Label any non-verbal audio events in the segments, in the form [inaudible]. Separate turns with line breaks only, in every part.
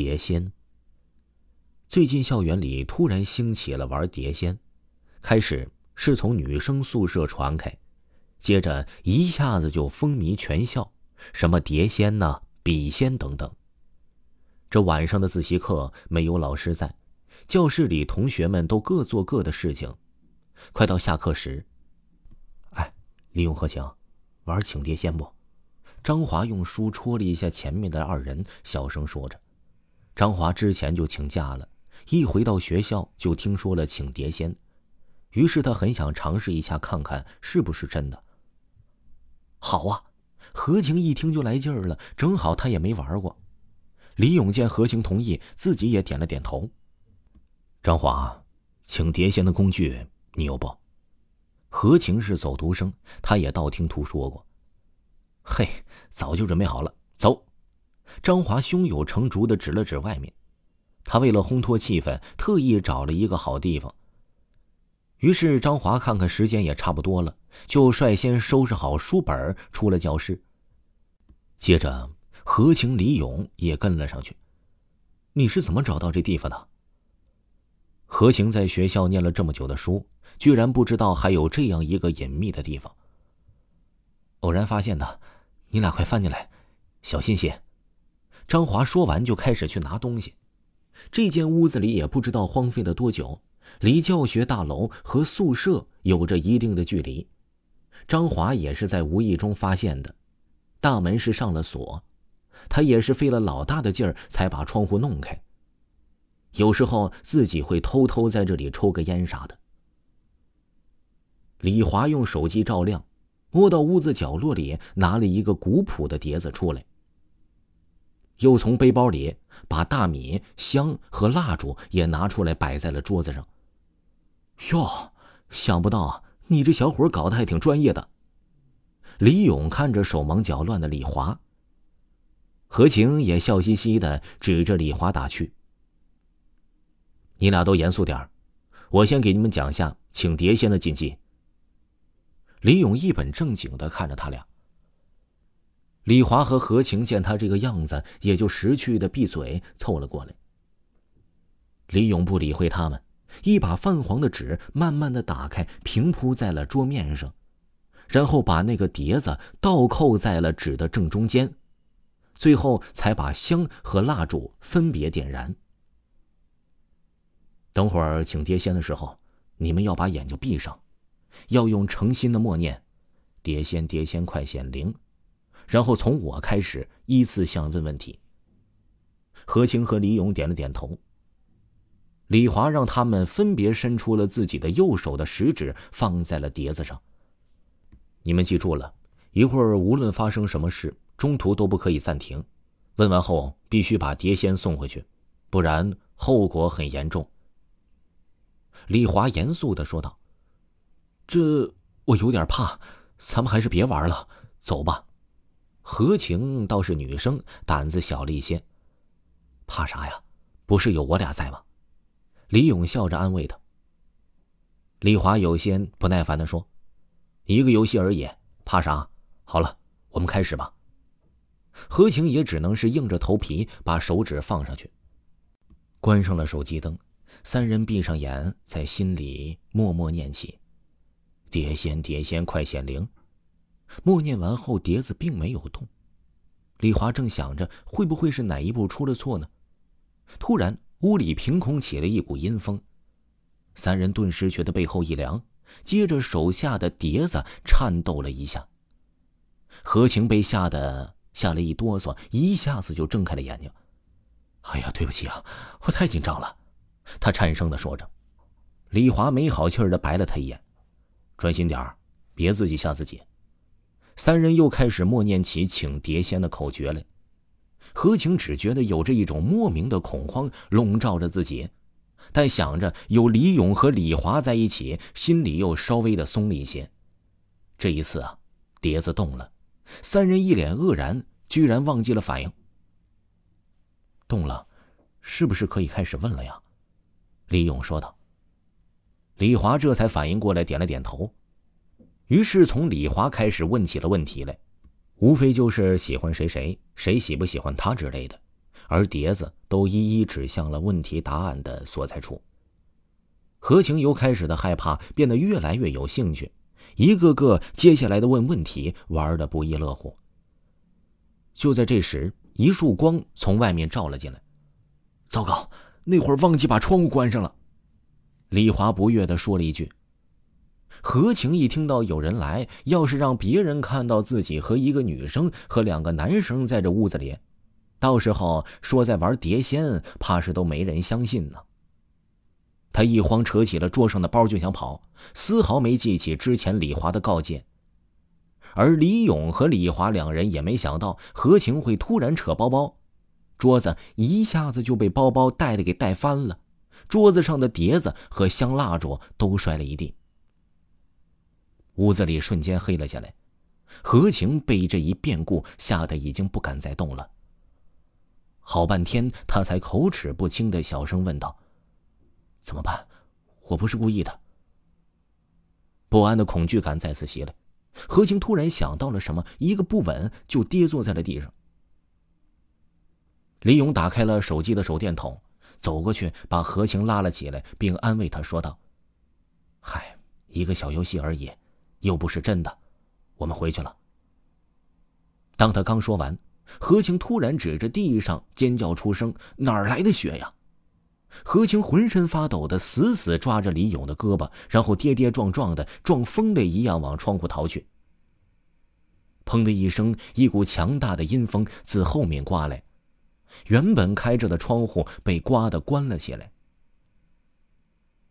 碟仙。最近校园里突然兴起了玩碟仙，开始是从女生宿舍传开，接着一下子就风靡全校，什么碟仙呐、笔仙等等。这晚上的自习课没有老师在，教室里同学们都各做各的事情。快到下课时，哎，李勇、何晴，玩请碟仙不？张华用书戳了一下前面的二人，小声说着。张华之前就请假了。一回到学校就听说了请碟仙，于是他很想尝试一下看看是不是真的。好啊，何晴一听就来劲儿了，正好他也没玩过。李勇见何晴同意，自己也点了点头。张华，请碟仙的工具你有不？何晴是走读生，他也道听途说过。嘿，早就准备好了，走。张华胸有成竹的指了指外面。他为了烘托气氛，特意找了一个好地方。于是张华看看时间也差不多了，就率先收拾好书本出了教室。接着何晴、李勇也跟了上去。你是怎么找到这地方的？何晴在学校念了这么久的书，居然不知道还有这样一个隐秘的地方。偶然发现的，你俩快翻进来，小心些。张华说完就开始去拿东西。这间屋子里也不知道荒废了多久，离教学大楼和宿舍有着一定的距离。张华也是在无意中发现的，大门是上了锁，他也是费了老大的劲儿才把窗户弄开。有时候自己会偷偷在这里抽个烟啥的。李华用手机照亮，摸到屋子角落里拿了一个古朴的碟子出来。又从背包里把大米、香和蜡烛也拿出来，摆在了桌子上。哟，想不到你这小伙搞得还挺专业的。李勇看着手忙脚乱的李华，何晴也笑嘻嘻的指着李华打趣：“你俩都严肃点我先给你们讲下请碟仙的禁忌。”李勇一本正经的看着他俩。李华和何晴见他这个样子，也就识趣的闭嘴，凑了过来。李勇不理会他们，一把泛黄的纸慢慢的打开，平铺在了桌面上，然后把那个碟子倒扣在了纸的正中间，最后才把香和蜡烛分别点燃。等会儿请碟仙的时候，你们要把眼睛闭上，要用诚心的默念：“碟仙，碟仙，快显灵。”然后从我开始依次向问问题。何晴和李勇点了点头。李华让他们分别伸出了自己的右手的食指，放在了碟子上。你们记住了，一会儿无论发生什么事，中途都不可以暂停。问完后必须把碟先送回去，不然后果很严重。李华严肃的说道：“这我有点怕，咱们还是别玩了，走吧。”何晴倒是女生，胆子小了一些。怕啥呀？不是有我俩在吗？李勇笑着安慰他。李华有些不耐烦的说：“一个游戏而已，怕啥？好了，我们开始吧。”何晴也只能是硬着头皮把手指放上去，关上了手机灯，三人闭上眼，在心里默默念起：“碟仙，碟仙，快显灵。”默念完后，碟子并没有动。李华正想着会不会是哪一步出了错呢？突然，屋里凭空起了一股阴风，三人顿时觉得背后一凉，接着手下的碟子颤抖了一下。何晴被吓得吓了一哆嗦，一下子就睁开了眼睛。“哎呀，对不起啊，我太紧张了。”他颤声的说着。李华没好气儿的白了他一眼：“专心点儿，别自己吓自己。”三人又开始默念起请碟仙的口诀来。何晴只觉得有着一种莫名的恐慌笼罩着自己，但想着有李勇和李华在一起，心里又稍微的松了一些。这一次啊，碟子动了，三人一脸愕然，居然忘记了反应。动了，是不是可以开始问了呀？李勇说道。李华这才反应过来，点了点头。于是从李华开始问起了问题来，无非就是喜欢谁谁谁喜不喜欢他之类的，而碟子都一一指向了问题答案的所在处。何晴由开始的害怕变得越来越有兴趣，一个个接下来的问问题玩的不亦乐乎。就在这时，一束光从外面照了进来。糟糕，那会儿忘记把窗户关上了。李华不悦的说了一句。何晴一听到有人来，要是让别人看到自己和一个女生和两个男生在这屋子里，到时候说在玩碟仙，怕是都没人相信呢。他一慌，扯起了桌上的包就想跑，丝毫没记起之前李华的告诫。而李勇和李华两人也没想到何晴会突然扯包包，桌子一下子就被包包带的给带翻了，桌子上的碟子和香蜡烛都摔了一地。屋子里瞬间黑了下来，何晴被这一变故吓得已经不敢再动了。好半天，他才口齿不清的小声问道：“怎么办？我不是故意的。”不安的恐惧感再次袭来，何晴突然想到了什么，一个不稳就跌坐在了地上。李勇打开了手机的手电筒，走过去把何晴拉了起来，并安慰他说道：“嗨，一个小游戏而已。”又不是真的，我们回去了。当他刚说完，何晴突然指着地上尖叫出声：“哪儿来的血呀？”何晴浑身发抖的死死抓着李勇的胳膊，然后跌跌撞撞的撞疯了一样往窗户逃去。砰的一声，一股强大的阴风自后面刮来，原本开着的窗户被刮得关了起来。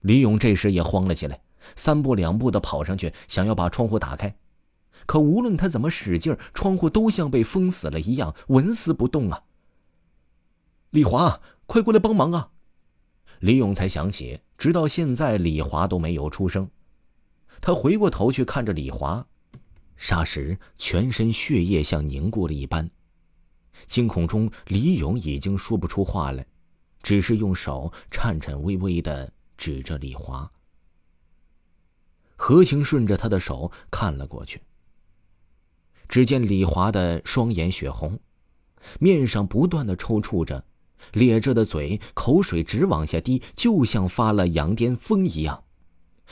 李勇这时也慌了起来。三步两步的跑上去，想要把窗户打开，可无论他怎么使劲，窗户都像被封死了一样，纹丝不动啊！李华，快过来帮忙啊！李勇才想起，直到现在李华都没有出声。他回过头去看着李华，霎时全身血液像凝固了一般。惊恐中，李勇已经说不出话来，只是用手颤颤巍巍的指着李华。何晴顺着他的手看了过去，只见李华的双眼血红，面上不断的抽搐着，咧着的嘴，口水直往下滴，就像发了羊癫疯一样。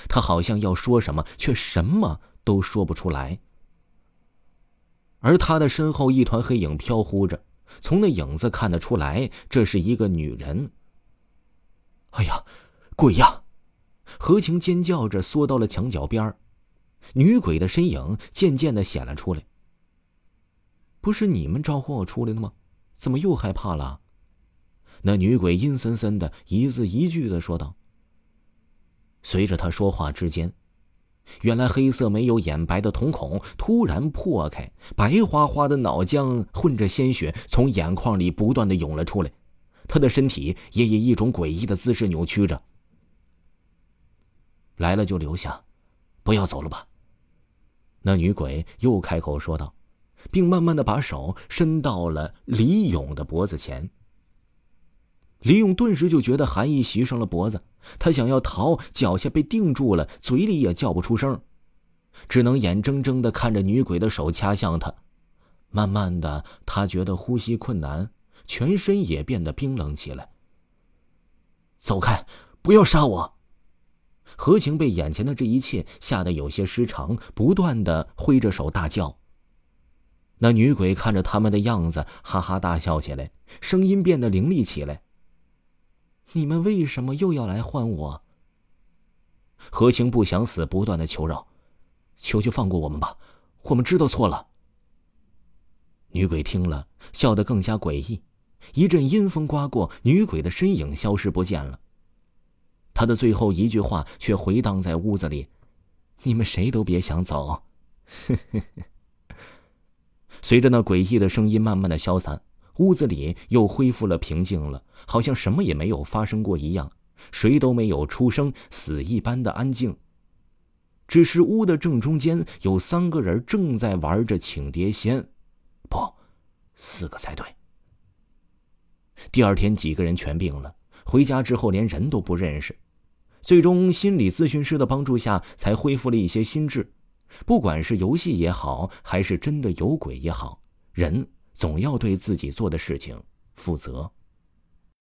他好像要说什么，却什么都说不出来。而他的身后，一团黑影飘忽着，从那影子看得出来，这是一个女人。哎呀，鬼呀！何晴尖叫着缩到了墙角边女鬼的身影渐渐的显了出来。不是你们招呼我出来的吗？怎么又害怕了？那女鬼阴森森的，一字一句的说道。随着他说话之间，原来黑色没有眼白的瞳孔突然破开，白花花的脑浆混着鲜血从眼眶里不断的涌了出来，他的身体也以一种诡异的姿势扭曲着。来了就留下，不要走了吧。那女鬼又开口说道，并慢慢的把手伸到了李勇的脖子前。李勇顿时就觉得寒意袭上了脖子，他想要逃，脚下被定住了，嘴里也叫不出声，只能眼睁睁的看着女鬼的手掐向他。慢慢的，他觉得呼吸困难，全身也变得冰冷起来。走开，不要杀我！何晴被眼前的这一切吓得有些失常，不断的挥着手大叫。那女鬼看着他们的样子，哈哈大笑起来，声音变得凌厉起来：“你们为什么又要来换我？”何晴不想死，不断的求饶：“求求放过我们吧，我们知道错了。”女鬼听了，笑得更加诡异。一阵阴风刮过，女鬼的身影消失不见了。他的最后一句话却回荡在屋子里：“你们谁都别想走。” [laughs] 随着那诡异的声音慢慢的消散，屋子里又恢复了平静了，好像什么也没有发生过一样，谁都没有出声，死一般的安静。只是屋的正中间有三个人正在玩着请碟仙，不，四个才对。第二天，几个人全病了。回家之后连人都不认识，最终心理咨询师的帮助下才恢复了一些心智。不管是游戏也好，还是真的有鬼也好，人总要对自己做的事情负责。